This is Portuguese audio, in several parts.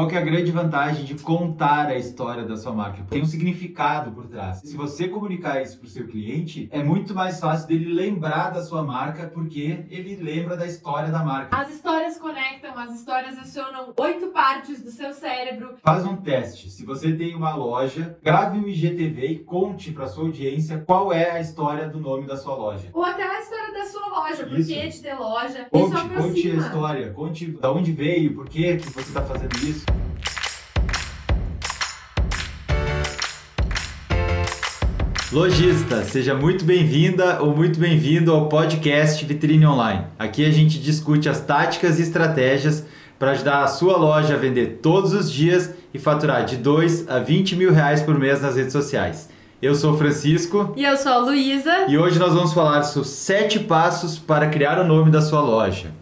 Qual que é a grande vantagem de contar a história da sua marca? Tem um significado por trás. Se você comunicar isso para o seu cliente, é muito mais fácil dele lembrar da sua marca porque ele lembra da história da marca. As histórias conectam, as histórias acionam oito partes do seu cérebro. Faz um teste. Se você tem uma loja, grave um IGTV e conte para sua audiência qual é a história do nome da sua loja. Ou até a história da sua loja, por que de ter loja. Conte, conte a história, conte da onde veio, por que você está fazendo isso. Lojista, seja muito bem-vinda ou muito bem-vindo ao podcast Vitrine Online. Aqui a gente discute as táticas e estratégias para ajudar a sua loja a vender todos os dias e faturar de 2 a 20 mil reais por mês nas redes sociais. Eu sou o Francisco E eu sou a Luísa. e hoje nós vamos falar sobre sete passos para criar o nome da sua loja.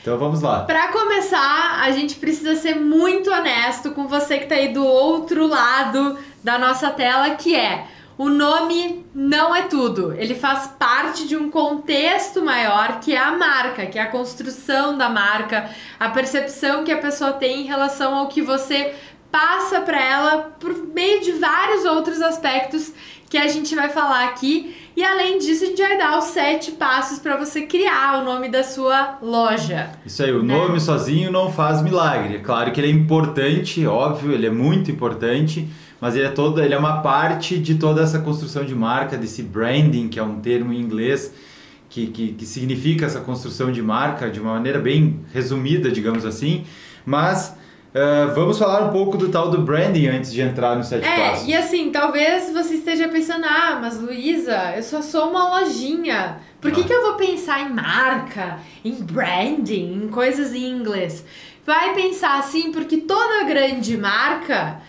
Então vamos lá. Pra começar, a gente precisa ser muito honesto com você que tá aí do outro lado da nossa tela, que é o nome não é tudo. Ele faz parte de um contexto maior que é a marca, que é a construção da marca, a percepção que a pessoa tem em relação ao que você passa para ela por meio de vários outros aspectos que a gente vai falar aqui. E além disso, a gente vai dar os sete passos para você criar o nome da sua loja. Isso aí, o nome sozinho não faz milagre. É claro que ele é importante, óbvio, ele é muito importante, mas ele é todo, ele é uma parte de toda essa construção de marca, desse branding, que é um termo em inglês que, que, que significa essa construção de marca de uma maneira bem resumida, digamos assim. Mas ah, vamos falar um pouco do tal do branding antes de entrar no sete É, passos. e assim, talvez você esteja pensando, ah, mas Luísa, eu só sou uma lojinha. Por que, Ah. que eu vou pensar em marca, em branding, em coisas em inglês? Vai pensar assim, porque toda grande marca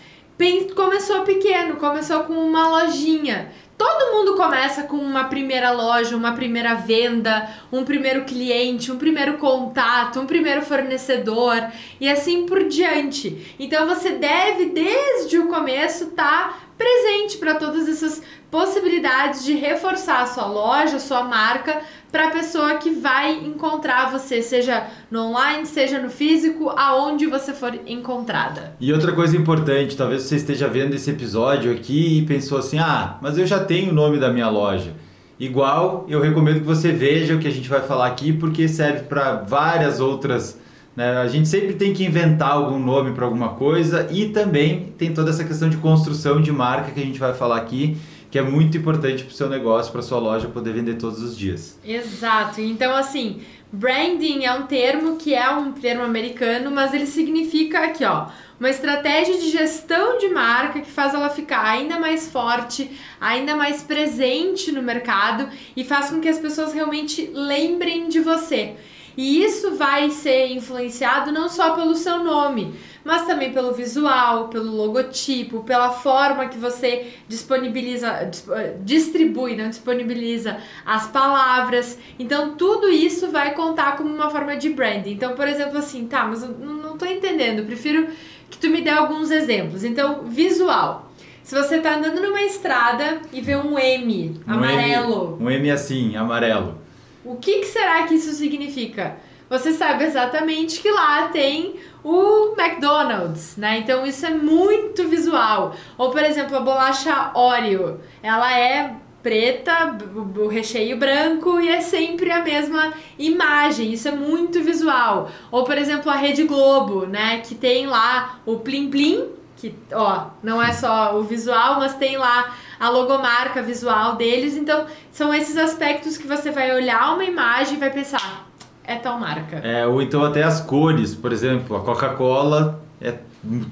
começou pequeno, começou com uma lojinha. Todo mundo começa com uma primeira loja, uma primeira venda, um primeiro cliente, um primeiro contato, um primeiro fornecedor e assim por diante. Então você deve desde o começo estar presente para todas essas possibilidades de reforçar a sua loja, a sua marca para a pessoa que vai encontrar você, seja no online, seja no físico, aonde você for encontrada. E outra coisa importante, talvez você esteja vendo esse episódio aqui e pensou assim: ah, mas eu já tenho o nome da minha loja. Igual, eu recomendo que você veja o que a gente vai falar aqui, porque serve para várias outras. Né? A gente sempre tem que inventar algum nome para alguma coisa e também tem toda essa questão de construção de marca que a gente vai falar aqui, que é muito importante para o seu negócio, para sua loja poder vender todos os dias. Exato. Então, assim, branding é um termo que é um termo americano, mas ele significa aqui, ó, uma estratégia de gestão de marca que faz ela ficar ainda mais forte, ainda mais presente no mercado e faz com que as pessoas realmente lembrem de você. E isso vai ser influenciado não só pelo seu nome, mas também pelo visual, pelo logotipo, pela forma que você disponibiliza, dis- eh, distribui, não disponibiliza as palavras. Então tudo isso vai contar como uma forma de branding. Então, por exemplo, assim, tá, mas eu não, não tô entendendo, prefiro que tu me dê alguns exemplos. Então, visual. Se você tá andando numa estrada e vê um M Um amarelo, M, um M assim, amarelo. O que, que será que isso significa? Você sabe exatamente que lá tem o McDonald's, né? Então isso é muito visual. Ou por exemplo, a bolacha Oreo, ela é preta, o recheio branco e é sempre a mesma imagem. Isso é muito visual. Ou por exemplo, a Rede Globo, né, que tem lá o plim plim, que ó, não é só o visual, mas tem lá a logomarca visual deles. Então, são esses aspectos que você vai olhar uma imagem e vai pensar, é tal marca. É, ou então até as cores, por exemplo, a Coca-Cola é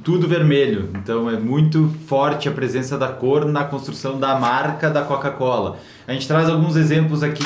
tudo vermelho, então é muito forte a presença da cor na construção da marca da Coca-Cola. A gente traz alguns exemplos aqui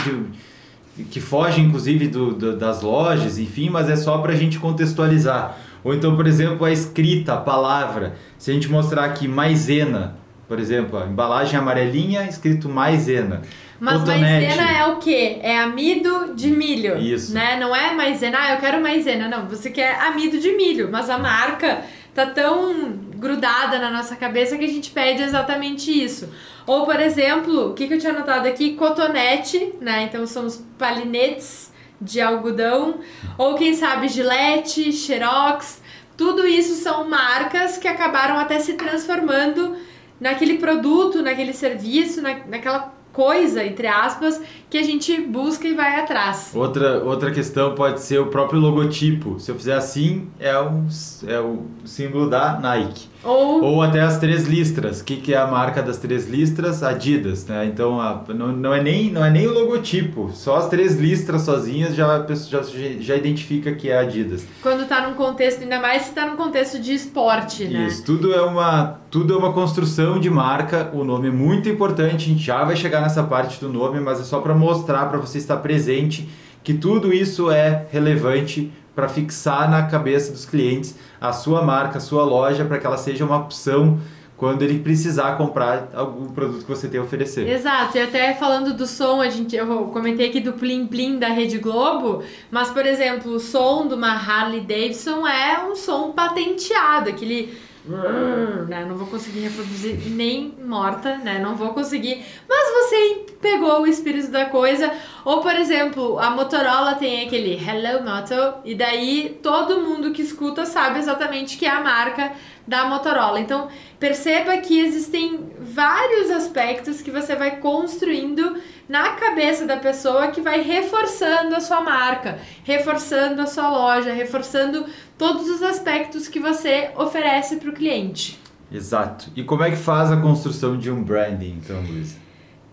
de, que fogem inclusive do, do- das lojas, enfim, mas é só para a gente contextualizar. Ou então, por exemplo, a escrita, a palavra. Se a gente mostrar aqui maisena, por exemplo, a embalagem amarelinha, escrito maisena. Mas Cotonete. maisena é o quê? É amido de milho. Isso. Né? Não é maisena, ah, eu quero maisena. Não, você quer amido de milho. Mas a marca tá tão grudada na nossa cabeça que a gente pede exatamente isso. Ou, por exemplo, o que, que eu tinha anotado aqui? Cotonete, né? Então são os palinetes de algodão. Ou quem sabe gilete, xerox. tudo isso são marcas que acabaram até se transformando naquele produto, naquele serviço, na, naquela coisa, entre aspas, que a gente busca e vai atrás. Outra, outra questão pode ser o próprio logotipo. Se eu fizer assim, é, um, é o símbolo da Nike. Ou, Ou até as três listras. O que, que é a marca das três listras? Adidas, né? Então a, não, não, é nem, não é nem o logotipo, só as três listras sozinhas já, já, já identifica que é Adidas. quando tá num contexto, ainda mais se tá num contexto de esporte, né? Isso, tudo é, uma, tudo é uma construção de marca. O nome é muito importante, a gente já vai chegar nessa parte do nome, mas é só para mostrar, para você estar presente, que tudo isso é relevante para fixar na cabeça dos clientes a sua marca, a sua loja, para que ela seja uma opção quando ele precisar comprar algum produto que você tem a oferecer. Exato, e até falando do som, a gente, eu comentei aqui do Plim Plim da Rede Globo, mas, por exemplo, o som de uma Harley Davidson é um som patenteado, aquele. Né? Não vou conseguir reproduzir nem morta, né? Não vou conseguir. Mas você pegou o espírito da coisa. Ou, por exemplo, a Motorola tem aquele Hello Moto, e daí todo mundo que escuta sabe exatamente que é a marca da Motorola. Então, perceba que existem vários aspectos que você vai construindo na cabeça da pessoa que vai reforçando a sua marca, reforçando a sua loja, reforçando todos os aspectos que você oferece para o cliente. Exato. E como é que faz a construção de um branding, então, Luiz?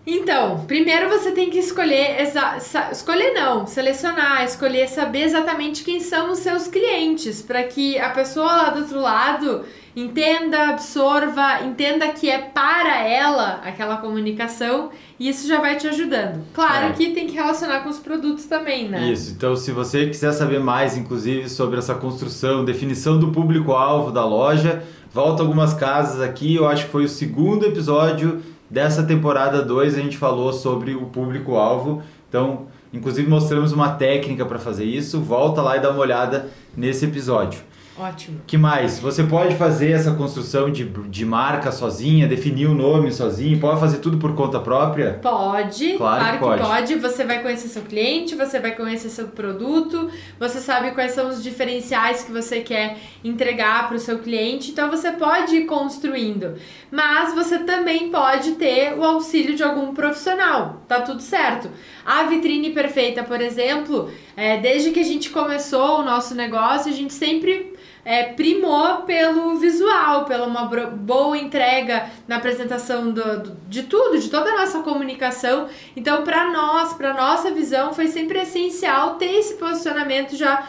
Então, primeiro você tem que escolher, escolher não, selecionar, escolher, saber exatamente quem são os seus clientes, para que a pessoa lá do outro lado entenda, absorva, entenda que é para ela aquela comunicação e isso já vai te ajudando. Claro É. que tem que relacionar com os produtos também, né? Isso, então se você quiser saber mais, inclusive, sobre essa construção, definição do público-alvo da loja, volta algumas casas aqui, eu acho que foi o segundo episódio dessa temporada 2, a gente falou sobre o público-alvo, então, inclusive mostramos uma técnica para fazer isso, volta lá e dá uma olhada nesse episódio. Ótimo. que mais? Você pode fazer essa construção de, de marca sozinha, definir o nome sozinho, pode fazer tudo por conta própria? Pode, Claro claro, que que pode. pode. Você vai conhecer seu cliente, você vai conhecer seu produto, você sabe quais são os diferenciais que você quer entregar para o seu cliente, então você pode ir construindo. Mas você também pode ter o auxílio de algum profissional, tá tudo certo. A vitrine perfeita, por exemplo, é, desde que a gente começou o nosso negócio, a gente sempre é, primou pelo visual, pela uma boa entrega na apresentação do, do- de tudo, de toda a nossa comunicação. Então, para nós, para nossa visão, foi sempre essencial ter esse posicionamento já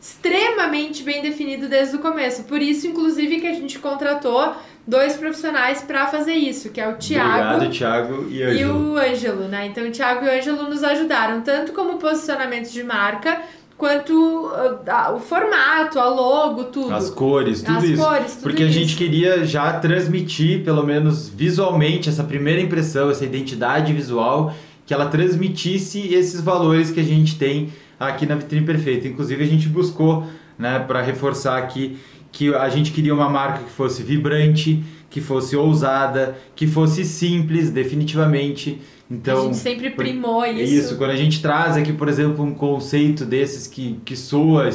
extremamente bem definido desde o começo. Por isso, inclusive, que a gente contratou dois profissionais para fazer isso, que é o Tiago Obrigado, e e Ângelo. o Ângelo, né? Então, o Thiago e o Ângelo nos ajudaram tanto como posicionamento de marca, quanto uh, a- o formato, a logo, tudo. As cores, tudo As isso. cores, tudo Porque a isso. gente queria já transmitir, pelo menos visualmente, essa primeira impressão, essa identidade visual, que ela transmitisse esses valores que a gente tem aqui na Vitrine Perfeita. Inclusive, a gente buscou, né, para reforçar aqui, que a gente queria uma marca que fosse vibrante, que fosse ousada, que fosse simples, definitivamente. Então, a gente sempre primou é isso. isso, quando a gente traz aqui, por exemplo, um conceito desses que, que soa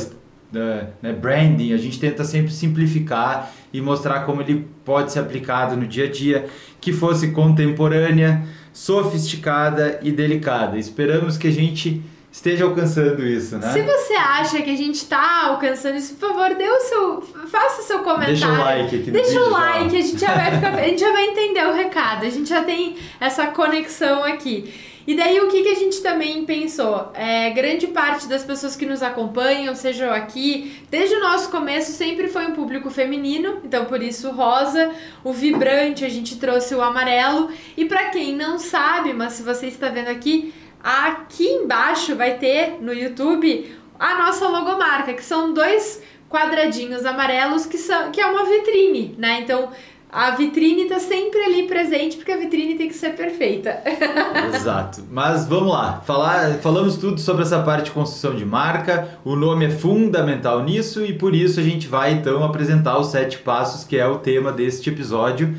né, né, branding, a gente tenta sempre simplificar e mostrar como ele pode ser aplicado no dia a dia, que fosse contemporânea, sofisticada e delicada. Esperamos que a gente esteja alcançando isso, né? Se você acha que a gente tá alcançando isso, por favor, dê o seu, faça o seu comentário. Deixa o like aqui no Deixa o já. like, a gente já vai ficar, a gente já vai entender o recado. A gente já tem essa conexão aqui. E daí o que, que a gente também pensou? É, grande parte das pessoas que nos acompanham, sejam aqui, desde o nosso começo sempre foi um público feminino, então por isso o rosa, o vibrante, a gente trouxe o amarelo. E para quem não sabe, mas se você está vendo aqui, aqui embaixo vai ter no YouTube a nossa logomarca, que são dois quadradinhos amarelos que são que é uma vitrine, né? Então a vitrine tá sempre ali presente porque a vitrine tem que ser perfeita. Exato. Mas vamos lá. Falar, falamos tudo sobre essa parte de construção de marca. O nome é fundamental nisso e por isso a gente vai então apresentar os sete passos, que é o tema deste episódio.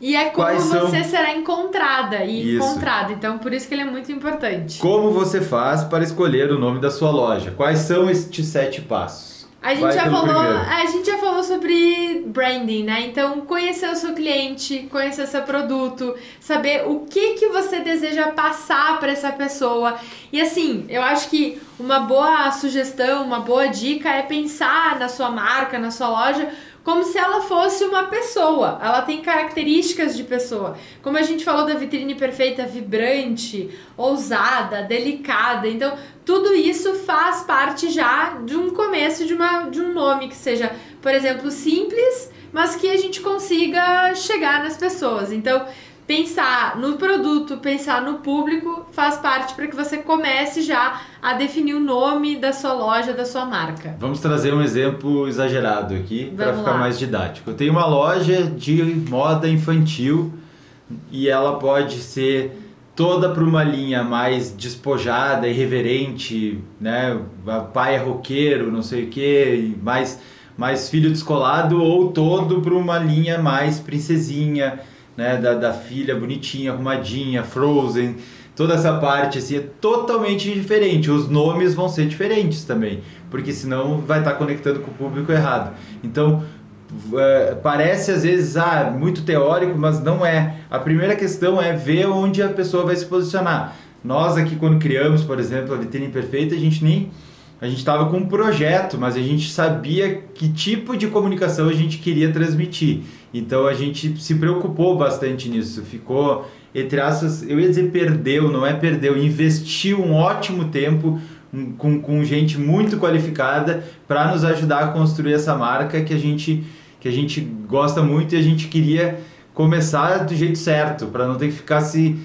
E é como Quais são- você será encontrada e Isso. encontrado. Então por isso que ele é muito importante. Como você faz para escolher o nome da sua loja? Quais são estes sete passos? A gente, já falou, a gente já falou sobre branding, né? Então, conhecer o seu cliente, conhecer seu produto, saber o que, que você deseja passar para essa pessoa. E assim, eu acho que uma boa sugestão, uma boa dica é pensar na sua marca, na sua loja, como se ela fosse uma pessoa. Ela tem características de pessoa. Como a gente falou da vitrine perfeita, vibrante, ousada, delicada. Então, tudo isso faz parte já de um começo de, uma, de um nome que seja, por exemplo, simples, mas que a gente consiga chegar nas pessoas. Então, pensar no produto, pensar no público, faz parte para que você comece já a definir o nome da sua loja, da sua marca. Vamos trazer um exemplo exagerado aqui para ficar lá. mais didático. Eu tenho uma loja de moda infantil e ela pode ser toda para uma linha mais despojada, irreverente, né? Pai é roqueiro, não sei o que, mais mais filho descolado ou todo para uma linha mais princesinha né, da, da filha bonitinha, arrumadinha, Frozen, toda essa parte assim é totalmente diferente. Os nomes vão ser diferentes também, porque senão vai estar conectando com o público errado. Então, é, parece às vezes ah, muito teórico, mas não é. A primeira questão é ver onde a pessoa vai se posicionar. Nós aqui quando criamos, por exemplo, a vitrine perfeita, a gente nem a gente estava com um projeto, mas a gente sabia que tipo de comunicação a gente queria transmitir. Então a gente se preocupou bastante nisso. Ficou, entre aspas, eu ia dizer perdeu, não é perdeu, investiu um ótimo tempo com, com gente muito qualificada para nos ajudar a construir essa marca que a gente que a gente gosta muito e a gente queria começar do jeito certo, para não ter que ficar se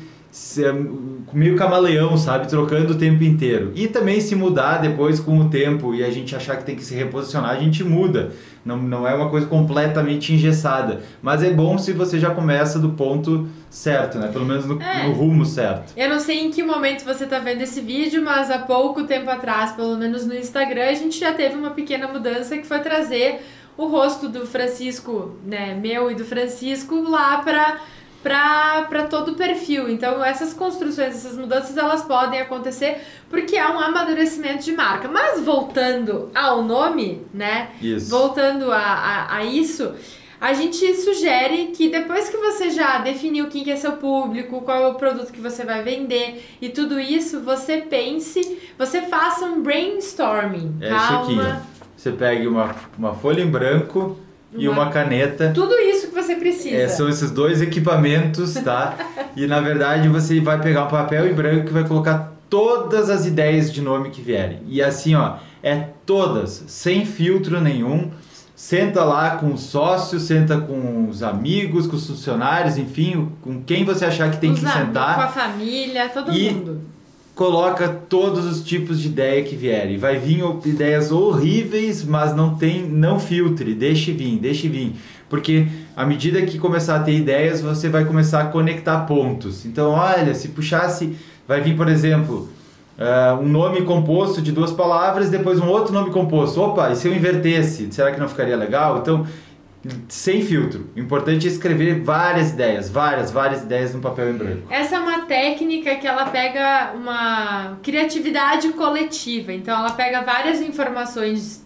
meio camaleão, sabe? Trocando o tempo inteiro. E também se mudar depois com o tempo e a gente achar que tem que se reposicionar, a gente muda. Não, não é uma coisa completamente engessada. Mas é bom se você já começa do ponto certo, né? Pelo menos no, é. no rumo certo. Eu não sei em que momento você está vendo esse vídeo, mas há pouco tempo atrás, pelo menos no Instagram, a gente já teve uma pequena mudança que foi trazer o rosto do Francisco, né, meu e do Francisco lá para para todo o perfil. Então, essas construções, essas mudanças, elas podem acontecer porque há um amadurecimento de marca. Mas voltando ao nome, né? Isso. Voltando a, a, a isso, a gente sugere que depois que você já definiu quem que é seu público, qual é o produto que você vai vender e tudo isso, você pense, você faça um brainstorming. É calma. isso aqui. Ó. Você pegue uma, uma folha em branco e uma caneta. Tudo isso que você precisa. É, são esses dois equipamentos, tá? e na verdade você vai pegar um papel em branco que vai colocar todas as ideias de nome que vierem. E assim, ó, é todas, sem filtro nenhum. Senta lá com os sócios, senta com os amigos, com os funcionários, enfim, com quem você achar que tem os que sentar. Com a família, todo e mundo coloca todos os tipos de ideia que vierem. Vai vir ideias horríveis, mas não tem, não filtre, deixe vir, deixe vir. Porque à medida que começar a ter ideias, você vai começar a conectar pontos. Então, olha, se puxasse, vai vir, por exemplo, uh, um nome composto de duas palavras, depois um outro nome composto. Opa, e se eu invertesse, será que não ficaria legal? Então, sem filtro. O importante é escrever várias ideias, várias, várias ideias no papel em branco. Essa é uma técnica que ela pega uma criatividade coletiva. Então ela pega várias informações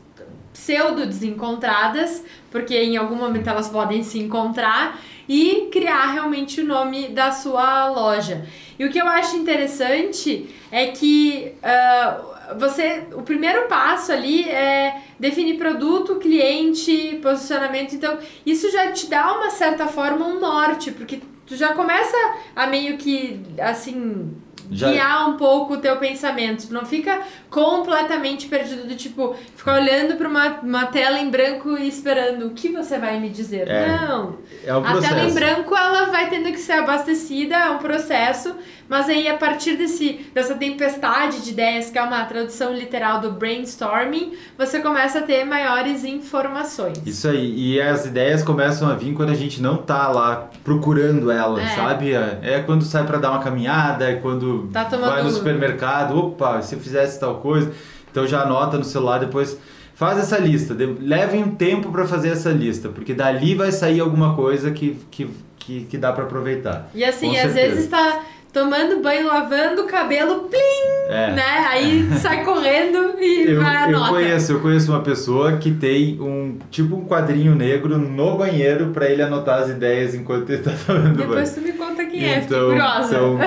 pseudo desencontradas, porque em algum momento elas podem se encontrar e criar realmente o nome da sua loja. E o que eu acho interessante é que uh, você o primeiro passo ali é definir produto, cliente, posicionamento. Então, isso já te dá uma certa forma um norte, porque tu já começa a meio que assim já... guiar um pouco o teu pensamento. Não fica completamente perdido do tipo, ficar olhando para uma, uma tela em branco e esperando o que você vai me dizer. É, Não. É um a tela em branco ela vai tendo que ser abastecida, é um processo, mas aí a partir desse, dessa tempestade de ideias, que é uma tradução literal do brainstorming, você começa a ter maiores informações. Isso aí. E as ideias começam a vir quando a gente não tá lá procurando elas, é. sabe? É quando sai para dar uma caminhada, é quando tá vai no supermercado, opa, se eu fizesse tal coisa. Então já anota no celular, depois faz essa lista. Leve um tempo para fazer essa lista, porque dali vai sair alguma coisa que, que, que, que dá para aproveitar. E assim, às vezes tá, tomando banho, lavando o cabelo, plim, É. né? Aí sai correndo e Eu, vai a eu nota. conheço, eu conheço uma pessoa que tem um tipo um quadrinho negro no banheiro para ele anotar as ideias enquanto ele tá tomando banho. Depois tu me conta quem é, fiquei Então, curiosa. então,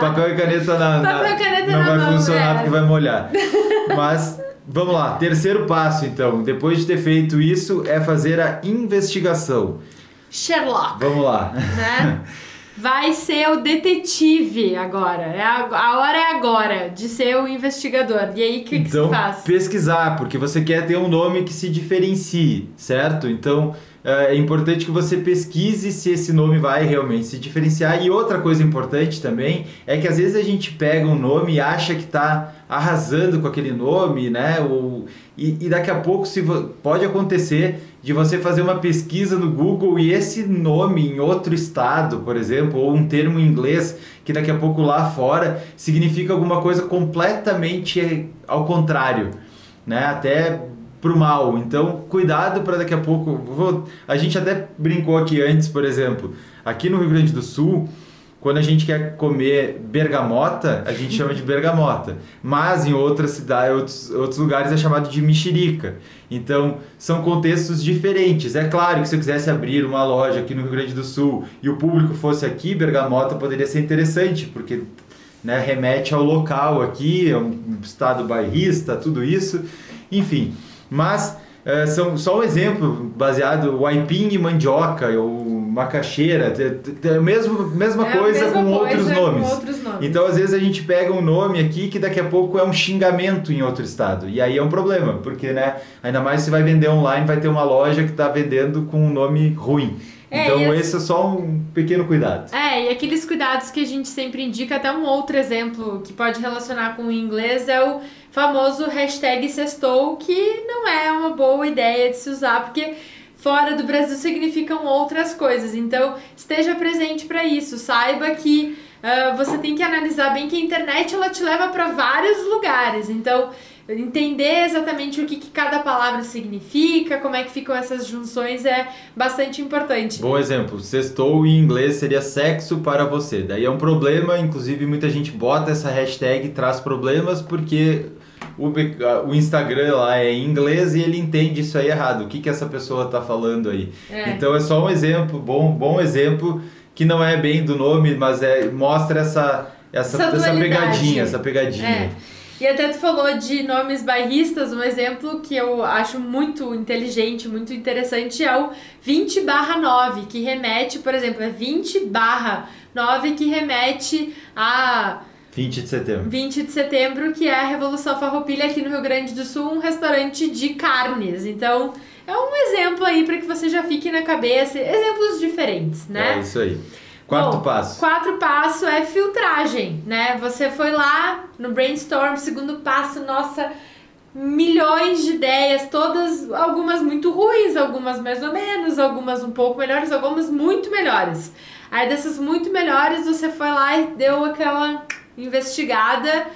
papel e caneta na, na- Papel e caneta não na vai mão, funcionar é. porque vai molhar. Mas vamos lá, terceiro passo então, depois de ter feito isso, é fazer a investigação. Sherlock, Vamos lá. né? Vai ser o detetive agora. É a, a hora é agora de ser o investigador. E aí, o que, que então, você faz? pesquisar, porque você quer ter um nome que se diferencie, certo? Então, é importante que você pesquise se esse nome vai realmente se diferenciar. E outra coisa importante também é que às vezes a gente pega um nome e acha que está arrasando com aquele nome, né? Ou, e, e daqui a pouco se pode acontecer de você fazer uma pesquisa no Google e esse nome em outro estado, por exemplo, ou um termo em inglês que daqui a pouco lá fora significa alguma coisa completamente ao contrário, né? Até pro mal. Então, cuidado para daqui a pouco. vou- a gente até brincou aqui antes, por exemplo, aqui no Rio Grande do Sul, quando a gente quer comer bergamota, a gente chama de bergamota. Mas em outras cidades, outros, outros lugares é chamado de mexerica. Então, são contextos diferentes. É claro que se eu quisesse abrir uma loja aqui no Rio Grande do Sul e o público fosse aqui, bergamota poderia ser interessante, porque né, remete ao local aqui, é um estado bairrista, tudo isso. Enfim, mas eh, são só um exemplo baseado o aipim e mandioca ou macaxeira, te- é a mesma, É coisa mesma com coisa outros com nomes. outros nomes. Então, às vezes, a gente pega um nome aqui que daqui a pouco é um xingamento em outro estado. E aí é um problema, porque, né? Ainda mais se vai vender online, vai ter uma loja que está vendendo com um nome ruim. É, então, as- esse é só um pequeno cuidado. É, e aqueles cuidados que a gente sempre indica, até um outro exemplo que pode relacionar com o inglês é o famoso hashtag sextou, que não é uma boa ideia de se usar, porque fora do Brasil significam outras coisas. Então, esteja presente para isso. Saiba que ah, você tem que analisar bem que a internet ela te leva para vários lugares. Então, entender exatamente o que, que cada palavra significa, como é que ficam essas junções é bastante importante. Bom exemplo, sextou em inglês seria sexo para você. Daí é um problema, inclusive muita gente bota essa hashtag traz problemas porque o, o Instagram lá é em inglês e ele entende isso aí errado. O que, que essa pessoa está falando aí? É. Então é só um exemplo, bom, bom exemplo, que não é bem do nome, mas é, mostra essa, essa, Essa essa, pegadinha, essa pegadinha. É. E até tu falou de nomes bairristas, um exemplo que eu acho muito inteligente, muito interessante é o 20 barra 9, que remete, por exemplo, é 20 barra 9 que remete a 20 de setembro. 20 de setembro, que é a Revolução Farroupilha aqui no Rio Grande do Sul, um restaurante de carnes. Então, é um exemplo aí para que você já fique na cabeça, exemplos diferentes, né? É isso aí. Quarto Bom, passo. Quarto passo é filtragem, né? Você foi lá no brainstorm, segundo passo, nossa, milhões de ideias, todas, algumas muito ruins, algumas mais ou menos, algumas um pouco melhores, algumas muito melhores. Aí dessas muito melhores, você foi lá e deu aquela investigada,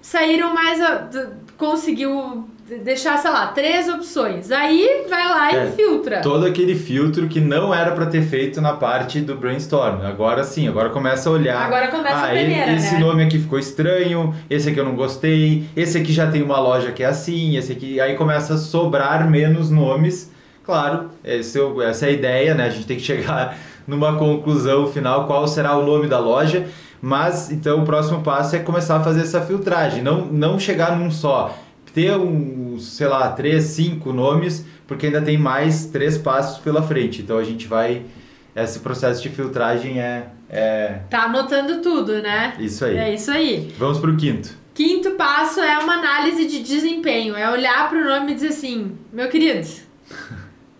saíram mais, a- conseguiu deixar, sei lá, três opções. Aí vai lá e É, filtra. Todo aquele filtro que não era para ter feito na parte do brainstorm. Agora sim, agora começa a olhar. Agora começa a ah, e- peneira, esse né? nome aqui ficou estranho, esse aqui eu não gostei, esse aqui já tem uma loja que é assim, esse aqui. Aí começa a sobrar menos nomes. Claro, esse é essa é a ideia, né? A gente tem que chegar numa conclusão final qual será o nome da loja. Mas então o próximo passo é começar a fazer essa filtragem, não, não chegar num só. Ter uns, sei lá, três, cinco nomes, porque ainda tem mais três passos pela frente. Então a gente vai. Esse processo de filtragem é, é Tá anotando tudo, né? isso aí. É isso aí. Vamos pro quinto. Quinto passo é uma análise de desempenho. É olhar para o nome e dizer assim, meu querido,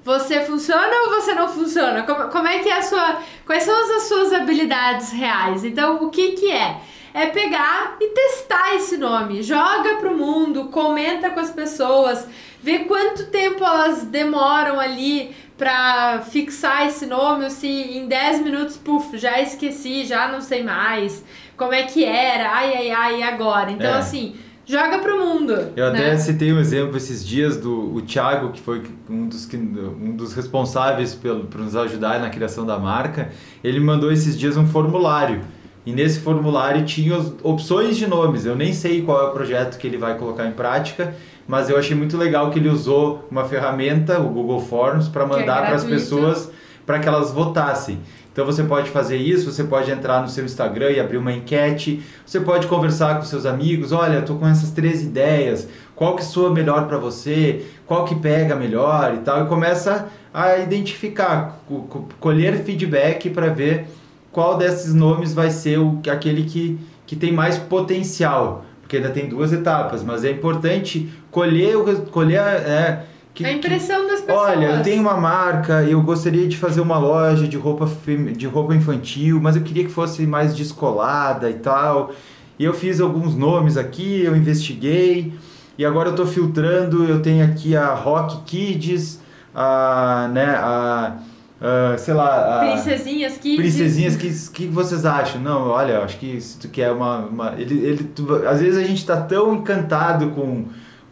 você funciona ou você não funciona? Como, como é que é a sua. Quais são as suas habilidades reais? Então, o que que é? É pegar e testar esse nome. Joga pro mundo, comenta com as pessoas, vê quanto tempo elas demoram ali pra fixar esse nome, ou se em 10 minutos, puf, já esqueci, já não sei mais. Como é que era? Ai, ai, ai, e agora? Então, É. assim, joga pro mundo. Eu até né? citei um exemplo esses dias do o Thiago, que foi um dos, que, um dos responsáveis pelo, por nos ajudar na criação da marca. Ele mandou esses dias um formulário E nesse formulário tinha as opções de nomes. Eu nem sei qual é o projeto que ele vai colocar em prática, mas eu achei muito legal que ele usou uma ferramenta, o Google Forms, para é mandar para as pessoas para que elas votassem. Então você pode fazer isso, você pode entrar no seu Instagram e abrir uma enquete, você pode conversar com seus amigos, olha, tô com essas três ideias, qual que soa melhor para você, qual que pega melhor e tal, e começa a identificar, co- co- colher feedback para ver qual desses nomes vai ser o, aquele que, que tem mais potencial, porque ainda tem duas etapas, mas é importante colher, colher é, que, a que- impressão das pessoas. Olha, eu tenho uma marca, eu gostaria de fazer uma loja de roupa, de roupa infantil, mas eu queria que fosse mais descolada e tal. E eu fiz alguns nomes aqui, eu investiguei, e agora eu estou filtrando, eu tenho aqui a Rock Kids, a, né, a, a, sei lá, a... Princesinhas Kids. Princesinhas, o que, que vocês acham? Não, olha, acho que se tu quer uma. uma ele, ele, tu- às vezes a gente tá tão encantado com,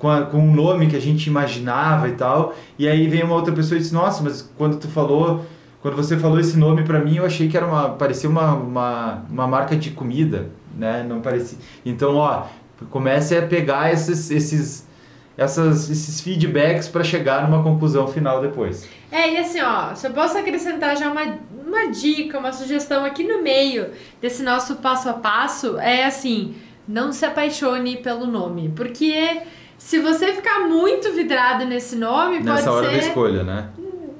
com, a, com o nome que a gente imaginava e tal, e aí vem uma outra pessoa e diz: Nossa, mas quando tu falou. Quando você falou esse nome pra mim, eu achei que era uma. parecia uma, uma, uma marca de comida, né? Não parecia. Então, ó, comece a pegar esses, esses, essas, esses feedbacks para chegar numa conclusão final depois. É, e assim, ó, se eu posso acrescentar já uma, uma dica, uma sugestão aqui no meio desse nosso passo a passo, é assim, não se apaixone pelo nome. Porque se você ficar muito vidrado nesse nome, Nessa pode hora ser. da escolha, né?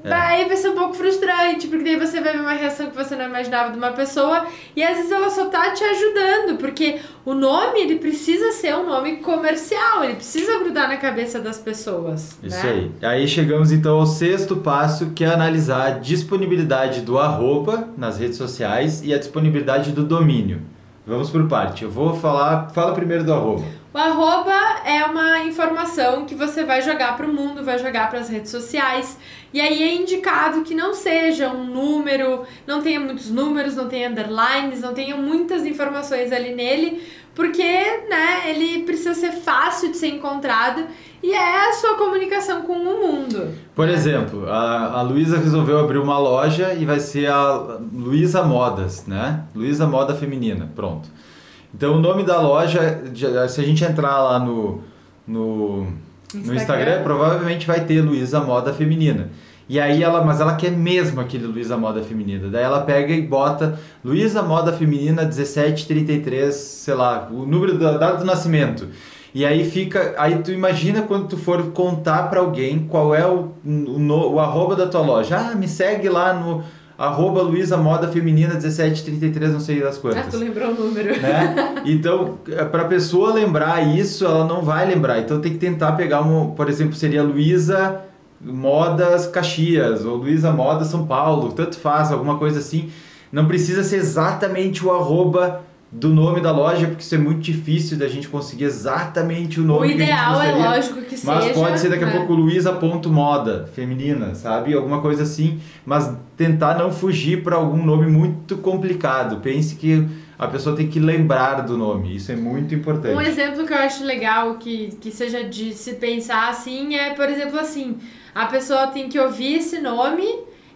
É. Daí vai ser um pouco frustrante, porque daí você vai ver uma reação que você não imaginava de uma pessoa e às vezes ela só tá te ajudando, porque o nome ele precisa ser um nome comercial, ele precisa grudar na cabeça das pessoas. Isso né? aí. Aí chegamos então ao sexto passo, que é analisar a disponibilidade do arroba nas redes sociais e a disponibilidade do domínio. Vamos por parte. Eu vou falar. Fala primeiro do arroba. O arroba é uma informação que você vai jogar para o mundo, vai jogar para as redes sociais. E aí é indicado que não seja um número, não tenha muitos números, não tenha underlines, não tenha muitas informações ali nele, porque né, ele precisa ser fácil de ser encontrado e é a sua comunicação com o mundo. Por exemplo, a, a Luísa resolveu abrir uma loja e vai ser a Luísa Modas, né? Luísa Moda Feminina, pronto. Então o nome da loja, se a gente entrar lá no, no, no Instagram. Instagram, provavelmente vai ter Luísa Moda Feminina. E aí ela, mas ela quer mesmo aquele Luísa Moda Feminina. Daí ela pega e bota Luísa Moda Feminina 1733, sei lá, o número da data do nascimento. E aí fica, aí tu imagina quando tu for contar pra alguém qual é o, o, no- o arroba da tua loja. Ah, me segue lá no arroba Luísa Moda Feminina 1733, não sei das Ah, quantas tu lembrou o número. né? Então, para a pessoa lembrar isso, ela não vai lembrar. Então tem que tentar pegar um, por exemplo, seria Luísa Modas Caxias ou Luísa Moda São Paulo, tanto faz, alguma coisa assim. Não precisa ser exatamente o arroba do nome da loja, porque isso é muito difícil da gente conseguir exatamente o nome O ideal é lógico que seja. Mas pode ser daqui a né? pouco Luísa.moda, feminina, sabe? Alguma coisa assim. Mas tentar não fugir para algum nome muito complicado. Pense que a pessoa tem que lembrar do nome. Isso é muito importante. Um exemplo que eu acho legal que, que seja de se pensar assim é, por exemplo, assim, a pessoa tem que ouvir esse nome,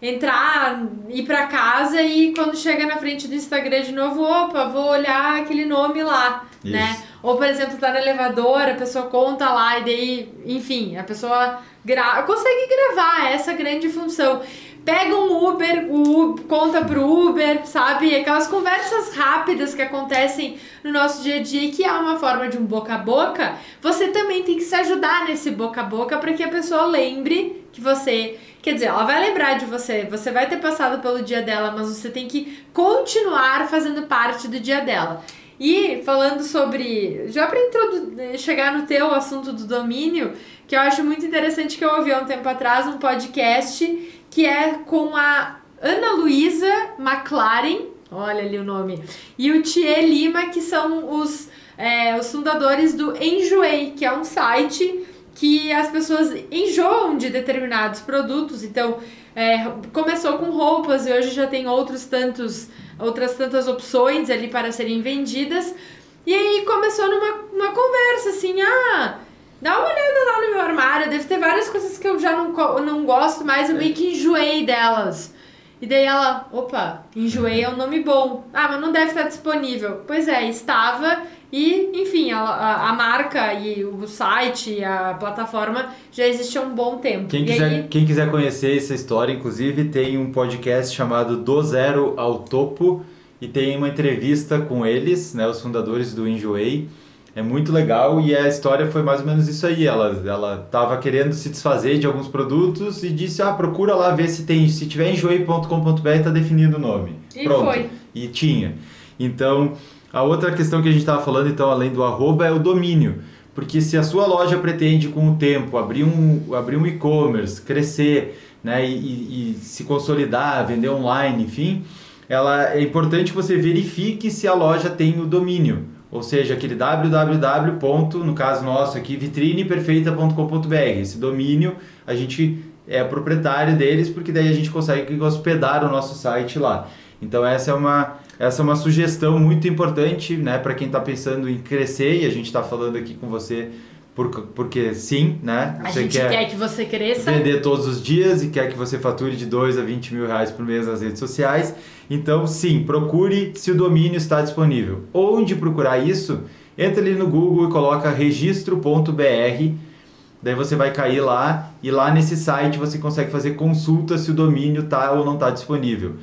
entrar, ir pra casa e quando chega na frente do Instagram de novo, opa, vou olhar aquele nome lá, Isso. né? Ou, por exemplo, tá no elevador, a pessoa conta lá e daí, enfim, a pessoa gra consegue gravar essa grande função. Pega um Uber, o Uber, conta pro Uber, sabe? Aquelas conversas rápidas que acontecem no nosso dia a dia e que é uma forma de um boca a boca. Você também tem que se ajudar nesse boca a boca para que a pessoa lembre que você. Quer dizer, ela vai lembrar de você, você vai ter passado pelo dia dela, mas você tem que continuar fazendo parte do dia dela. E falando sobre. Já para chegar no teu assunto do domínio, que eu acho muito interessante que eu ouvi há um tempo atrás um podcast que é com a Ana Luísa McLaren, olha ali o nome, e o Thier Lima, que são os, é, os fundadores do Enjoei, que é um site que as pessoas enjoam de determinados produtos. Então, é, começou com roupas e hoje já tem outros tantos, outras tantas opções ali para serem vendidas. E aí começou numa uma conversa assim, ah, dá uma olhada lá no meu armário, deve ter várias coisas que eu já não, não gosto mais, eu meio que enjoei delas. E daí ela, opa, enjoei é um nome bom. Ah, mas não deve estar disponível. Pois é, estava e, enfim, a, a, a marca e o site, a plataforma já existe há um bom tempo. Quem E quiser, aí- quem quiser conhecer essa história, inclusive, tem um podcast chamado Do Zero ao Topo e tem uma entrevista com eles, né, os fundadores do Enjoei. É muito legal e a história foi mais ou menos isso aí. Ela ela estava querendo se desfazer de alguns produtos e disse: "Ah, procura lá ver se tem, se tiver enjoei.com.br está definido o nome". E Pronto. foi. E tinha. Então, a outra questão que a gente estava falando, então, além do arroba, é o domínio. Porque se a sua loja pretende, com o tempo, abrir um, abrir um e-commerce, crescer, né, e, e- se consolidar, vender online, enfim, ela, é importante que você verifique se a loja tem o domínio. Ou seja, aquele www. ponto, No caso nosso aqui, vitrineperfeita.com.br. Esse domínio a gente é proprietário deles, porque daí a gente consegue hospedar o nosso site lá. Então essa é uma, essa é uma sugestão muito importante né, para quem está pensando em crescer, e a gente está falando aqui com você por, porque sim, né? A Você gente quer... que você cresça. vender todos os dias e quer que você fature de 2 a 20 mil reais por mês nas redes sociais. Então, sim, procure se o domínio está disponível. Onde procurar isso? Entra ali no Google e coloca registro.br. Daí você vai cair lá e lá nesse site você consegue fazer consulta se o domínio está ou não está disponível.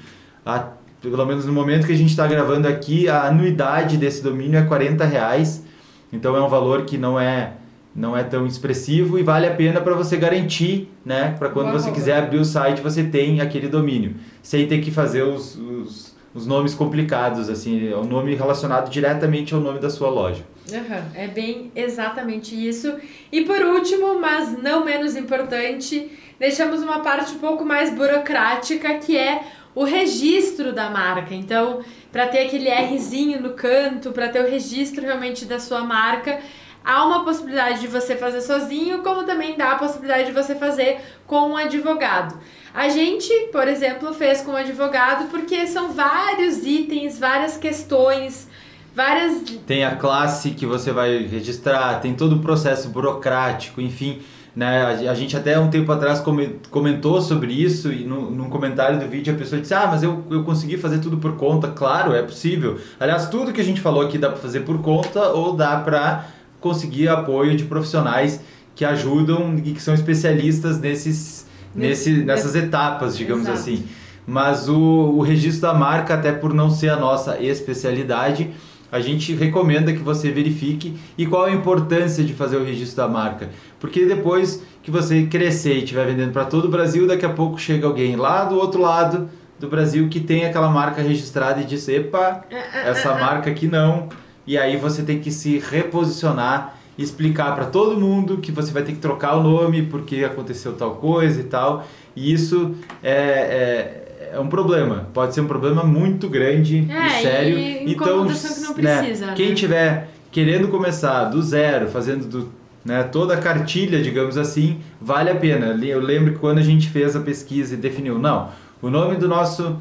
A- pelo menos no momento que a gente está gravando aqui, a anuidade desse domínio é 40 reais. Então é um valor que não é não é tão expressivo e vale a pena para você garantir, né? Para quando Boa você roupa. quiser abrir o site você tem aquele domínio, sem ter que fazer os, os, os nomes complicados, assim, é um nome relacionado diretamente ao nome da sua loja. Aham, é bem exatamente isso. E por último, mas não menos importante, deixamos uma parte um pouco mais burocrática que é o registro da marca. Então, para ter aquele Rzinho no canto, para ter o registro realmente da sua marca, há uma possibilidade de você fazer sozinho, como também dá a possibilidade de você fazer com um advogado. A gente, por exemplo, fez com um advogado porque são vários itens, várias questões, várias Tem a classe que você vai registrar, tem todo o processo burocrático, enfim. Né? A a gente até um tempo atrás come- comentou sobre isso e no, num comentário do vídeo a pessoa disse, ah, mas eu, eu consegui fazer tudo por conta. Claro, é possível. Aliás, tudo que a gente falou aqui dá para fazer por conta ou dá para conseguir apoio de profissionais que ajudam e que são especialistas nesses, Nesse- nesse, nessas etapas, digamos Exato. assim. Mas o, o registro da marca, até por não ser a nossa especialidade, a gente recomenda que você verifique e qual a importância de fazer o registro da marca. Porque depois que você crescer e estiver vendendo para todo o Brasil, daqui a pouco chega alguém lá do outro lado do Brasil que tem aquela marca registrada e diz: epa, essa marca aqui não. E aí você tem que se reposicionar e explicar para todo mundo que você vai ter que trocar o nome porque aconteceu tal coisa e tal. E isso é, é, é um problema. Pode ser um problema muito grande É, e sério. e então, que não né, precisa, quem né? tiver querendo começar do zero, fazendo do, né, toda a cartilha, digamos assim, vale a pena. Eu lembro que quando a gente fez a pesquisa e definiu, não, o nome do nosso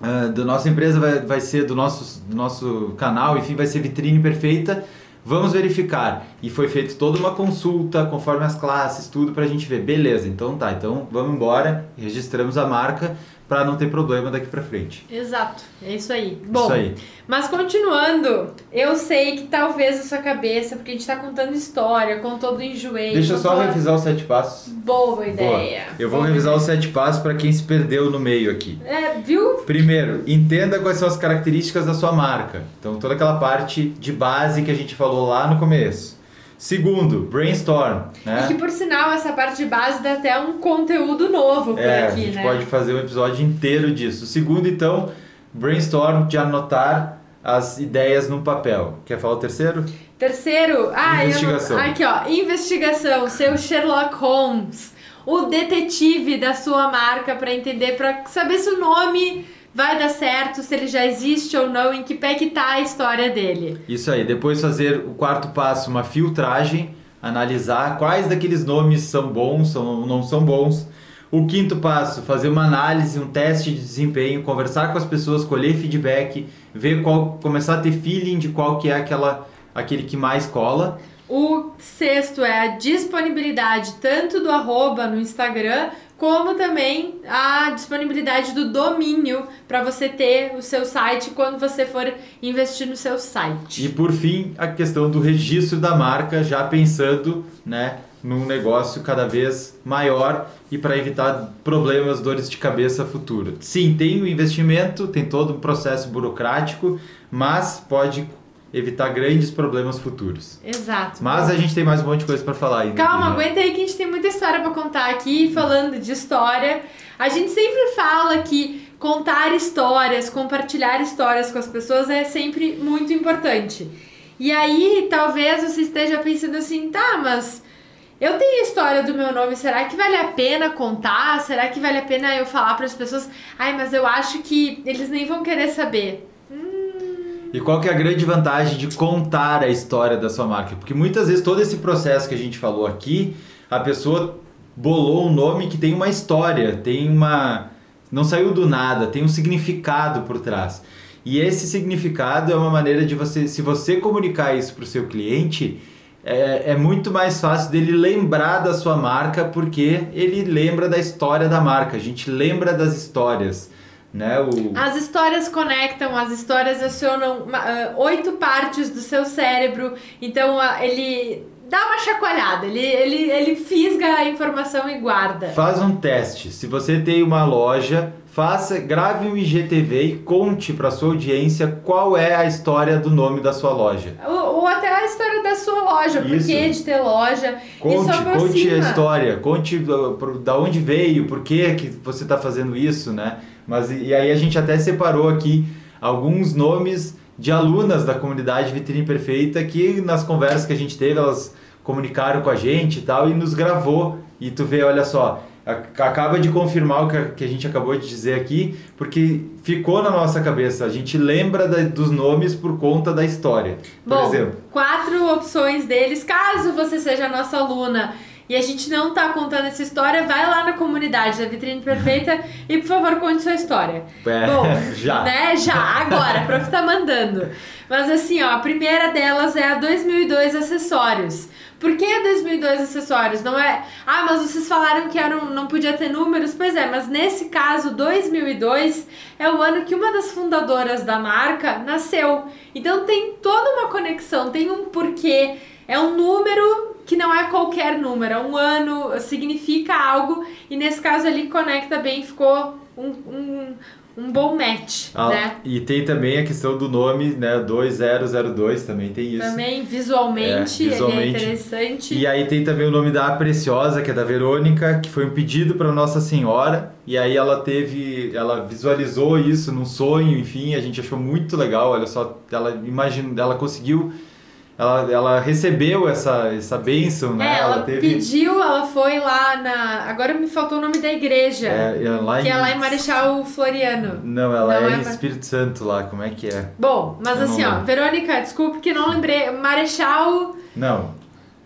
ah, da nossa empresa vai, vai ser do nosso, do nosso canal, enfim, vai ser vitrine perfeita. Vamos verificar. E foi feita toda uma consulta conforme as classes, tudo pra gente ver. Beleza, então tá, então vamos embora, registramos a marca para não ter problema daqui pra frente. Exato, é isso aí. Bom, Isso aí. mas continuando, eu sei que talvez a sua cabeça, porque a gente tá contando história, contou do enjoei. Deixa eu só contou- revisar os sete passos. Boa ideia. Boa. Eu vou Boa revisar os ideia. sete passos para quem se perdeu no meio aqui. É, viu? Primeiro, entenda quais são as características da sua marca. Então, toda aquela parte de base que a gente falou lá no começo. Segundo, brainstorm. Né? E que por sinal, essa parte de base dá até um conteúdo novo por É, aqui, a gente né? pode fazer um episódio inteiro disso. Segundo, então, brainstorm de anotar as ideias no papel. Quer falar o terceiro? Terceiro, ah, Investigação. Eu não, aqui ó, investigação, seu Sherlock Holmes, o detetive da sua marca pra entender, pra saber se o nome vai dar certo, se ele já existe ou não, em que pé que tá a história dele. Isso aí. Depois fazer o quarto passo, uma filtragem, analisar quais daqueles nomes são bons, são, não são bons. O quinto passo, fazer uma análise, um teste de desempenho, conversar com as pessoas, colher feedback, ver qual, começar a ter feeling de qual que é aquela, aquele que mais cola. O sexto é a disponibilidade tanto do arroba no Instagram como também a disponibilidade do domínio para você ter o seu site quando você for investir no seu site. E por fim, a questão do registro da marca, já pensando, né, num negócio cada vez maior e para evitar problemas, dores de cabeça futura. Sim, tem o investimento, tem todo um processo burocrático, mas pode evitar grandes problemas futuros. Exato. Mas a gente tem mais um monte de coisa para falar ainda. Calma, aguenta aí que a gente tem muita história para contar aqui, falando de história. A gente sempre fala que contar histórias, compartilhar histórias com as pessoas é sempre muito importante. E aí, talvez você esteja pensando assim, tá, mas eu tenho a história do meu nome, será que vale a pena contar? Será que vale a pena eu falar para as pessoas? Ai, mas eu acho que eles nem vão querer saber. E qual que é a grande vantagem de contar a história da sua marca? Porque muitas vezes todo esse processo que a gente falou aqui, a pessoa bolou um nome que tem uma história, tem uma não saiu do nada, tem um significado por trás. E esse significado é uma maneira de você, se você comunicar isso para o seu cliente, é, é, muito mais fácil dele lembrar da sua marca porque ele lembra da história da marca. A gente lembra das histórias. Né, o... As histórias conectam, as histórias acionam uh, oito partes do seu cérebro, então uh, ele dá uma chacoalhada, ele, ele, ele fisga a informação e guarda. Faz um teste. Se você tem uma loja, faça, grave um IGTV e conte para sua audiência qual é a história do nome da sua loja. Ou, ou até a história da sua loja, por que de ter loja. Conte, conte a história, conte da onde veio, por que, que você está fazendo isso, né? Mas e aí a gente até separou aqui alguns nomes de alunas da comunidade Vitrine Perfeita que nas conversas que a gente teve, elas comunicaram com a gente e tal e nos gravou. E tu vê, olha só, acaba de confirmar o que a gente acabou de dizer aqui, porque ficou na nossa cabeça. A gente lembra da, dos nomes por conta da história. Por Bom, exemplo. quatro opções deles, caso você seja nossa aluna e a gente não tá contando essa história, vai lá na comunidade da Vitrine Perfeita e, por favor, conte sua história. É, Bom, já. Né? Já, agora, a prof tá mandando. Mas assim, ó, a primeira delas é a 2002 Acessórios. Por que a 2002 Acessórios? Não é... Ah, mas vocês falaram que era um, não podia ter números? Pois é, mas nesse caso, 2002 é o ano que uma das fundadoras da marca nasceu. Então tem toda uma conexão, tem um porquê. É um número que não é qualquer número, é um ano, significa algo, e nesse caso ali conecta bem, ficou um, um, um bom match, ah, né? E tem também a questão do nome, né, 2002, também tem isso. Também visualmente, é, visualmente. ele é interessante. E aí tem também o nome da Preciosa, que é da Verônica, que foi um pedido para Nossa Senhora, e aí ela teve, ela visualizou isso num sonho, enfim, a gente achou muito legal, olha só, ela imagina, ela conseguiu ela, ela recebeu essa, essa bênção, né? É, ela, ela teve... pediu, ela foi lá na. Agora me faltou o nome da igreja. É, é lá que em... é lá em Marechal Floriano. Não, ela não é, é em Espírito Santo lá, como é que é? Bom, mas Eu assim, ó, Verônica, desculpe que não lembrei. Marechal. Não.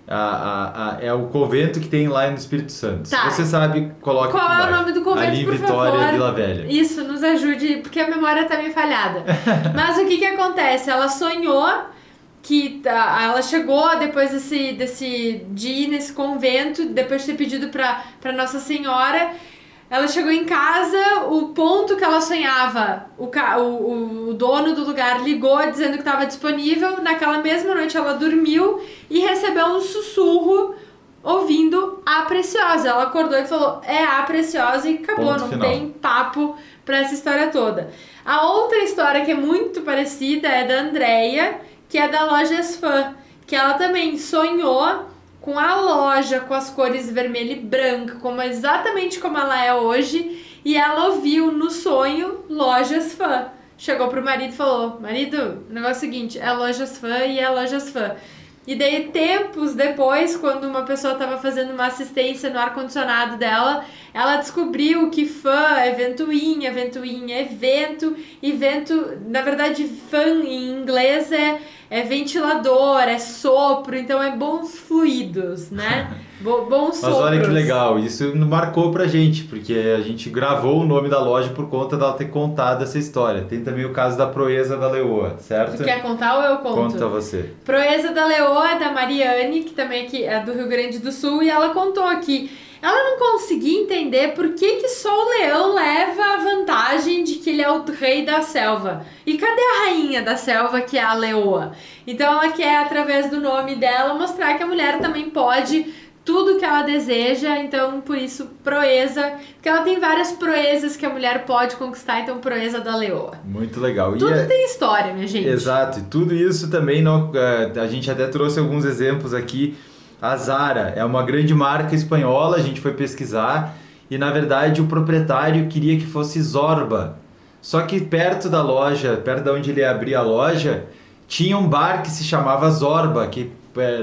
A, a, a, é o convento que tem lá no Espírito Santo. Tá. Se você sabe, coloque Qual é o nome do convento, Ali por Vitória, favor. Vila Velha. Isso, nos ajude, porque a memória tá meio falhada. Mas o que que acontece? Ela sonhou que tá, ela chegou depois desse, desse de ir nesse convento, depois de ter pedido para Nossa Senhora, ela chegou em casa, o ponto que ela sonhava, o, o, o dono do lugar ligou dizendo que estava disponível. Naquela mesma noite ela dormiu e recebeu um sussurro ouvindo a Preciosa. Ela acordou e falou: É a Preciosa e acabou, ponto não final. tem papo para essa história toda. A outra história que é muito parecida é da Andrea que é da Lojas Fã, que ela também sonhou com a loja com as cores vermelho e branco, como exatamente como ela é hoje, e ela ouviu no sonho Lojas Fã. Chegou pro marido e falou: "Marido, o negócio é o seguinte, é Lojas Fã e é Lojas Fã". E daí, tempos depois, quando uma pessoa estava fazendo uma assistência no ar-condicionado dela, ela descobriu que fã é ventoinha, ventoinha é vento, e vento, na verdade, fã em inglês é é ventilador, é sopro, então é bons fluidos, né? bons sopros. Mas olha que legal, isso marcou pra gente, porque a gente gravou o nome da loja por conta dela ter contado essa história. Tem também o caso da Proeza da Leoa, certo? Tu quer contar ou eu conto? Conta você. Proeza da Leoa é da Mariane, que também é do Rio Grande do Sul, e ela contou que ela não conseguia entender por que, que só o leão leva a vantagem de que ele é o rei da selva. E cadê a rainha da selva, que é a leoa? Então ela quer, através do nome dela, mostrar que a mulher também pode tudo que ela deseja, então por isso proeza, porque ela tem várias proezas que a mulher pode conquistar, então proeza da leoa. Muito legal. Tudo é... tem história, minha gente. Exato, e tudo isso também, não, é, a gente até trouxe alguns exemplos aqui. A Zara é uma grande marca espanhola, a gente foi pesquisar e na verdade o proprietário queria que fosse Zorba. Só que perto da loja, perto de onde ele abria a loja, tinha um bar que se chamava Zorba, que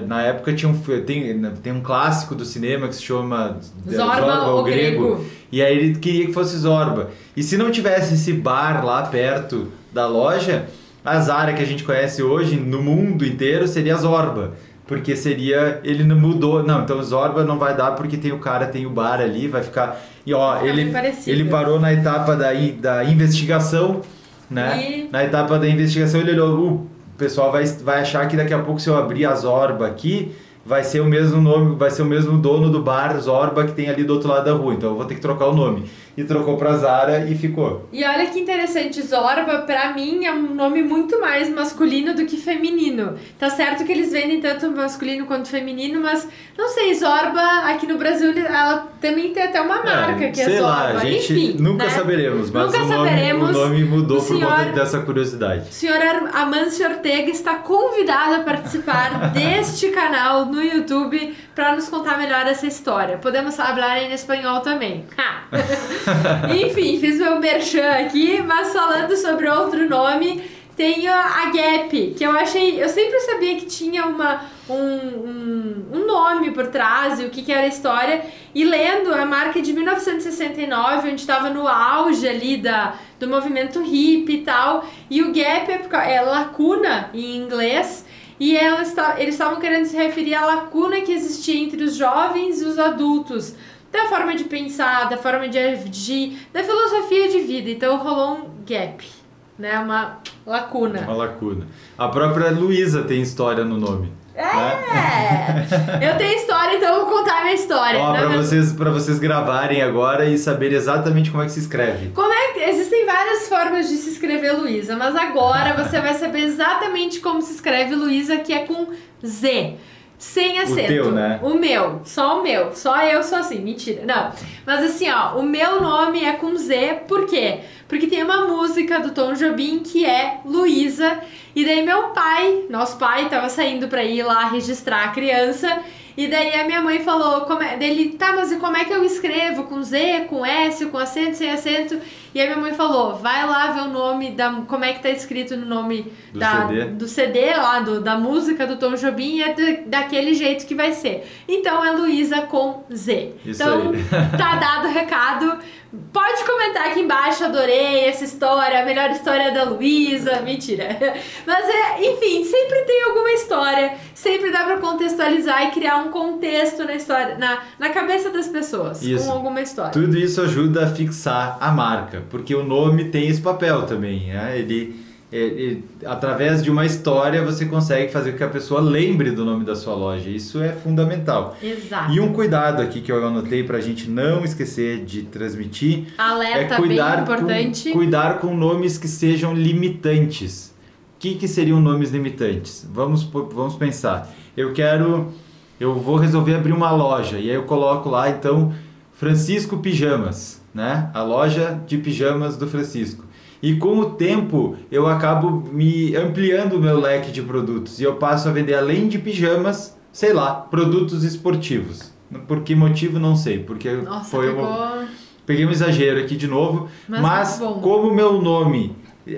na época tinha um, tem, tem um clássico do cinema que se chama Zorba, Zorba o grego. grego. E aí ele queria que fosse Zorba. E se não tivesse esse bar lá perto da loja, a Zara que a gente conhece hoje no mundo inteiro seria Zorba. Porque seria. Ele não mudou. Não, então Zorba não vai dar porque tem o cara, tem o bar ali, vai ficar. E ó, ele, ele parou na etapa da, da investigação, né? E... Na etapa da investigação ele olhou. Uh, o pessoal vai, vai achar que daqui a pouco se eu abrir a Zorba aqui, vai ser o mesmo nome, vai ser o mesmo dono do bar Zorba que tem ali do outro lado da rua. Então eu vou ter que trocar o nome e trocou pra Zara e ficou. E olha que interessante, Zorba, pra mim, é um nome muito mais masculino do que feminino. Tá certo que eles vendem tanto masculino quanto feminino, mas não sei, Zorba, aqui no Brasil, ela também tem até uma é, marca é, que é Zorba. Lá, a gente Enfim, nunca né? saberemos, mas nunca o, nome, saberemos. o nome mudou o por senhor, conta dessa curiosidade. O senhor Amâncio Ortega está convidado a participar deste canal no YouTube para nos contar melhor essa história. Podemos falar em espanhol também. Enfim, fiz meu merchan aqui, mas falando sobre outro nome, tenho a Gap, que eu achei. Eu sempre sabia que tinha uma, um, um, um nome por trás e o que, que era a história. E lendo a marca de 1969, onde estava no auge ali da, do movimento hippie e tal. E o Gap é, é lacuna em inglês. E elas, eles estavam querendo se referir à lacuna que existia entre os jovens e os adultos da forma de pensar, da forma de agir, da filosofia de vida. Então rolou um gap, né? Uma lacuna. Uma lacuna. A própria Luísa tem história no nome. É! Né? Eu tenho história, então eu vou contar a minha história. Ó, pra, vocês, pra vocês gravarem agora e saberem exatamente como é que se escreve. Como é várias formas de se escrever Luísa, mas agora você vai saber exatamente como se escreve Luísa, que é com Z. Sem acento. O teu, né? O meu, só o meu. Só eu sou assim, mentira. Não. Mas assim, ó, o meu nome é com Z, por quê? Porque tem uma música do Tom Jobim que é Luísa. E daí meu pai, nosso pai, tava saindo pra ir lá registrar a criança. E daí a minha mãe falou, como é, dele, tá, mas e como é que eu escrevo? Com Z, com S, com acento, sem acento? E a minha mãe falou, vai lá ver o nome da. Como é que tá escrito no nome do, da, CD. do CD lá, do, da música do Tom Jobim, e é de, daquele jeito que vai ser. Então é Luísa com Z. Isso então, aí. tá dado o recado. Pode comentar aqui embaixo, adorei essa história, a melhor história da Luísa. Mentira. Mas é, enfim, sempre tem alguma história, sempre dá para contextualizar e criar um contexto na história, na, na cabeça das pessoas, isso. com alguma história. Tudo isso ajuda a fixar a marca, porque o nome tem esse papel também. Né? Ele é, é, através de uma história você consegue fazer com que a pessoa lembre do nome da sua loja. Isso é fundamental. Exato. E um cuidado aqui que eu anotei para a gente não esquecer de transmitir Alerta é cuidar bem importante. Com, cuidar com nomes que sejam limitantes. O que, que seriam nomes limitantes? Vamos, vamos pensar. Eu quero, eu vou resolver abrir uma loja e aí eu coloco lá então Francisco Pijamas, né? A loja de pijamas do Francisco. E com o tempo eu acabo me ampliando o meu leque de produtos e eu passo a vender além de pijamas, sei lá, produtos esportivos. Por que motivo não sei, porque Nossa, foi pegou... um... peguei um exagero aqui de novo, mas, mas como o meu nome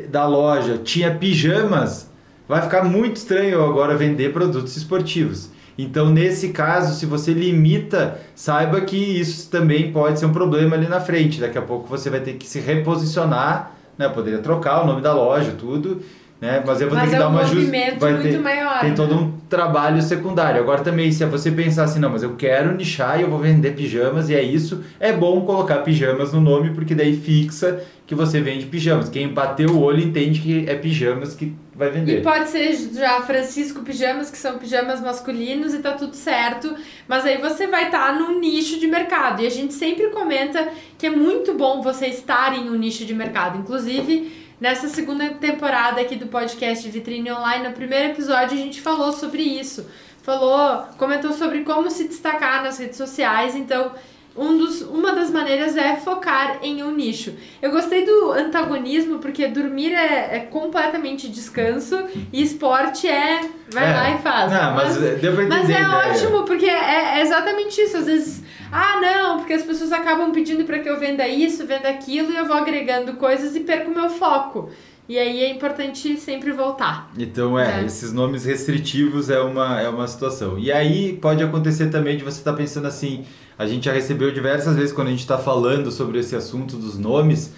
da loja tinha pijamas, vai ficar muito estranho eu agora vender produtos esportivos. Então, nesse caso, se você limita, saiba que isso também pode ser um problema ali na frente. Daqui a pouco você vai ter que se reposicionar né? Eu poderia trocar o nome da loja, tudo, né? Mas eu vou mas ter que é dar um uma movimento vai muito ter, maior. Tem né? todo um trabalho secundário. Agora também, se você pensar assim, não, mas eu quero nichar e eu vou vender pijamas e é isso, é bom colocar pijamas no nome porque daí fixa que você vende pijamas. Quem bateu o olho entende que é pijamas que vai vender. E pode ser já Francisco Pijamas, que são pijamas masculinos e tá tudo certo. Mas aí você vai estar tá num nicho de mercado. E a gente sempre comenta que é muito bom você estar em um nicho de mercado. Inclusive, nessa segunda temporada aqui do podcast Vitrine Online, no primeiro episódio, a gente falou sobre isso. Falou, comentou sobre como se destacar nas redes sociais. Então, um dos, uma das maneiras é focar em um nicho. Eu gostei do antagonismo porque dormir é, é completamente descanso e esporte é vai É. lá e faz. Não, mas deu pra mas entender é a ideia. ótimo porque é, é exatamente isso. Às vezes, ah, não, porque as pessoas acabam pedindo para que eu venda isso, venda aquilo e eu vou agregando coisas e perco meu foco. E aí é importante sempre voltar. Então, é, É. esses nomes restritivos é uma, é uma situação. E aí pode acontecer também de você estar pensando assim, a gente já recebeu diversas vezes quando a gente está falando sobre esse assunto dos nomes,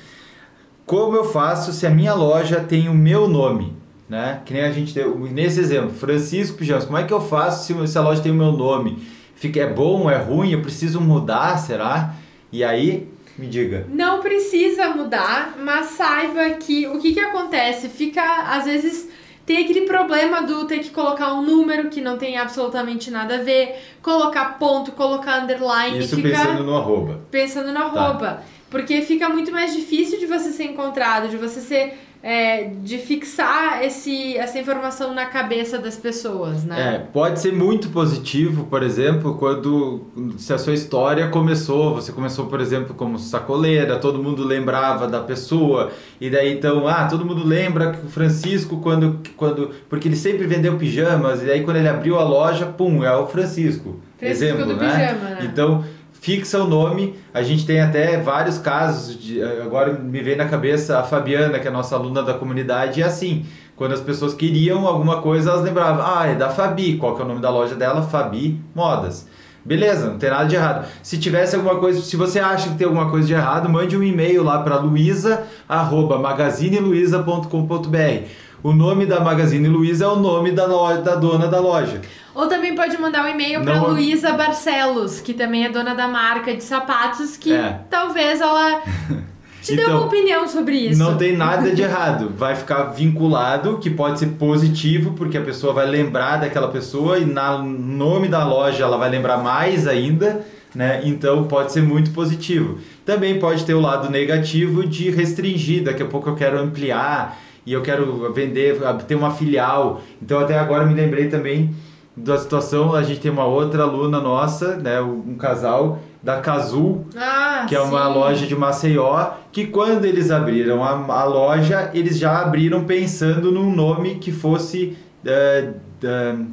como eu faço se a minha loja tem o meu nome? Né? Que nem a gente deu, nesse exemplo, Francisco Pijamas, como é que eu faço se, se a loja tem o meu nome? Fica, é bom, é ruim, eu preciso mudar, será? E aí, me diga. Não precisa mudar, mas saiba que o que, que acontece? Fica, às vezes, tem aquele problema do ter que colocar um número que não tem absolutamente nada a ver, colocar ponto, colocar underline, Isso fica pensando no arroba. pensando na Tá. roupa. Porque fica muito mais difícil de você ser encontrado, de você ser. É, de fixar esse, essa informação na cabeça das pessoas, É, né? pode ser muito positivo, por exemplo, quando se a sua história começou, você começou, por exemplo, como sacoleira, todo mundo lembrava da pessoa, e daí então, ah, todo mundo lembra que o Francisco quando quando porque ele sempre vendeu pijamas, e aí quando ele abriu a loja, pum, é o Francisco. Francisco exemplo, né? pijama, né? Então, fixa o nome. A gente tem até vários casos de agora me vem na cabeça a Fabiana, que é a nossa aluna da comunidade, e é assim, quando as pessoas queriam alguma coisa, elas lembravam, ah, é da Fabi, qual que é o nome da loja dela? Fabi Modas. Beleza, não tem nada de errado. Se tivesse alguma coisa, se você acha que tem alguma coisa de errado, mande um e-mail lá para luiza@magazineluiza.com.br. O nome da Magazine Luiza é o nome da, loja, da dona da loja. Ou também pode mandar um e-mail para Não- Luísa Barcelos, que também é dona da marca de sapatos, que É. talvez ela te dê Então, uma opinião sobre isso. Não tem nada de errado. Vai ficar vinculado, que pode ser positivo, porque a pessoa vai lembrar daquela pessoa e no nome da loja ela vai lembrar mais ainda, né? Então pode ser muito positivo. Também pode ter o lado negativo de restringir. Daqui a pouco eu quero ampliar e eu quero vender, ter uma filial. Então até agora me lembrei também da situação, a gente tem uma outra aluna nossa, né, um casal da Casul, Ah, que é uma sim. loja de Maceió, que quando eles abriram a, a loja, eles já abriram pensando num nome que fosse eh,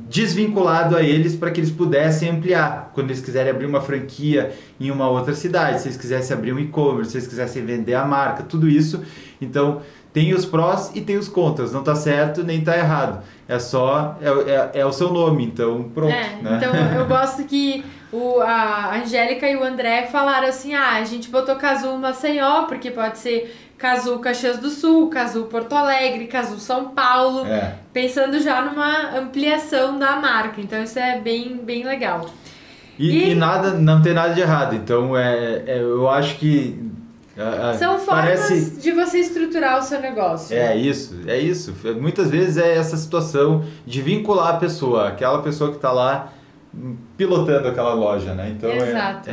desvinculado a eles para que eles pudessem ampliar. Quando eles quiserem abrir uma franquia em uma outra cidade, se eles quisessem abrir um e-commerce, se eles quisessem vender a marca, tudo isso. Então, tem os prós e tem os contras. Não tá certo nem tá errado. É só, é, é, é o seu nome, então pronto. É, né? então eu gosto que o, a Angélica e o André falaram assim: ah, a gente botou Casu Maceió, porque pode ser Casu Caxias do Sul, Casu Porto Alegre, Casu São Paulo, É. pensando já numa ampliação da marca. Então isso é bem, bem legal. E, E- e nada, não tem nada de errado. Então, é, é, eu acho que. Ah, ah, São formas parece. de você estruturar o seu negócio. É isso, é isso. Muitas vezes é essa situação de vincular a pessoa, aquela pessoa que está lá pilotando aquela loja, né? Então é, é,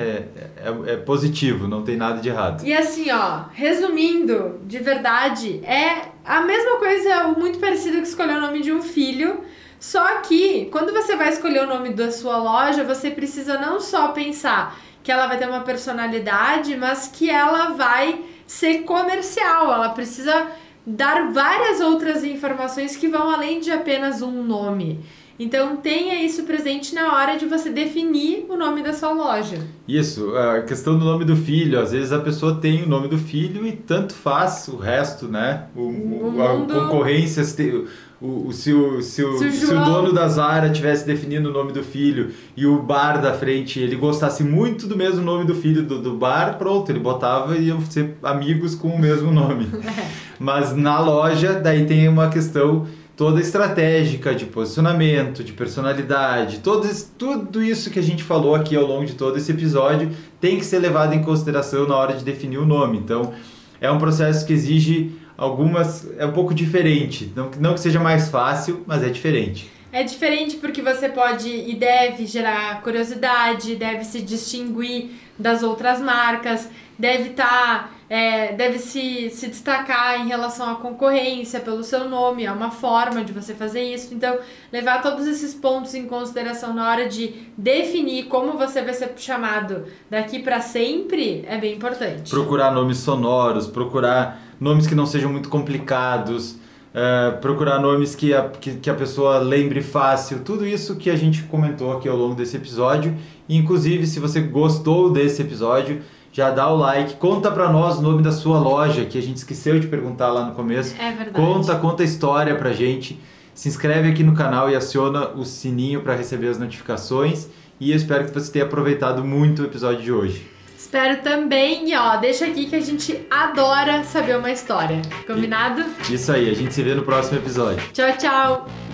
é, é positivo, não tem nada de errado. E assim, ó, resumindo, de verdade, é a mesma coisa, muito parecido que escolher o nome de um filho. Só que, quando você vai escolher o nome da sua loja, você precisa não só pensar que ela vai ter uma personalidade, mas que ela vai ser comercial. Ela precisa dar várias outras informações que vão além de apenas um nome. Então tenha isso presente na hora de você definir o nome da sua loja. Isso, a questão do nome do filho, às vezes a pessoa tem o nome do filho e tanto faz o resto, né? O, O a mundo- concorrência, se, te- o, o- se, o, se, o, Se o se o dono da Zara tivesse definindo o nome do filho e o bar da frente ele gostasse muito do mesmo nome do filho do, do bar, pronto, ele botava e iam ser amigos com o mesmo nome. Mas na loja, daí tem uma questão toda estratégica de posicionamento, de personalidade, todo tudo isso que a gente falou aqui ao longo de todo esse episódio tem que ser levado em consideração na hora de definir o nome. Então, é um processo que exige algumas. é um pouco diferente. Não, não que seja mais fácil, mas é diferente. É diferente porque você pode e deve gerar curiosidade, deve se distinguir das outras marcas, deve estar. Tá, é, deve se, se destacar em relação à concorrência pelo seu nome, é uma forma de você fazer isso. Então, levar todos esses pontos em consideração na hora de definir como você vai ser chamado daqui para sempre é bem importante. Procurar nomes sonoros, procurar nomes que não sejam muito complicados Uh, procurar nomes que a, que, que, a pessoa lembre fácil, tudo isso que a gente comentou aqui ao longo desse episódio. inclusive, se você gostou desse episódio, já dá o like, conta pra nós o nome da sua loja, que a gente esqueceu de perguntar lá no começo. É verdade. Conta, conta a história pra gente. Se inscreve aqui no canal e aciona o sininho para receber as notificações. E eu espero que você tenha aproveitado muito o episódio de hoje. Espero também, e ó, deixa aqui que a gente adora saber uma história. Combinado? Isso aí, a gente se vê no próximo episódio. Tchau, tchau!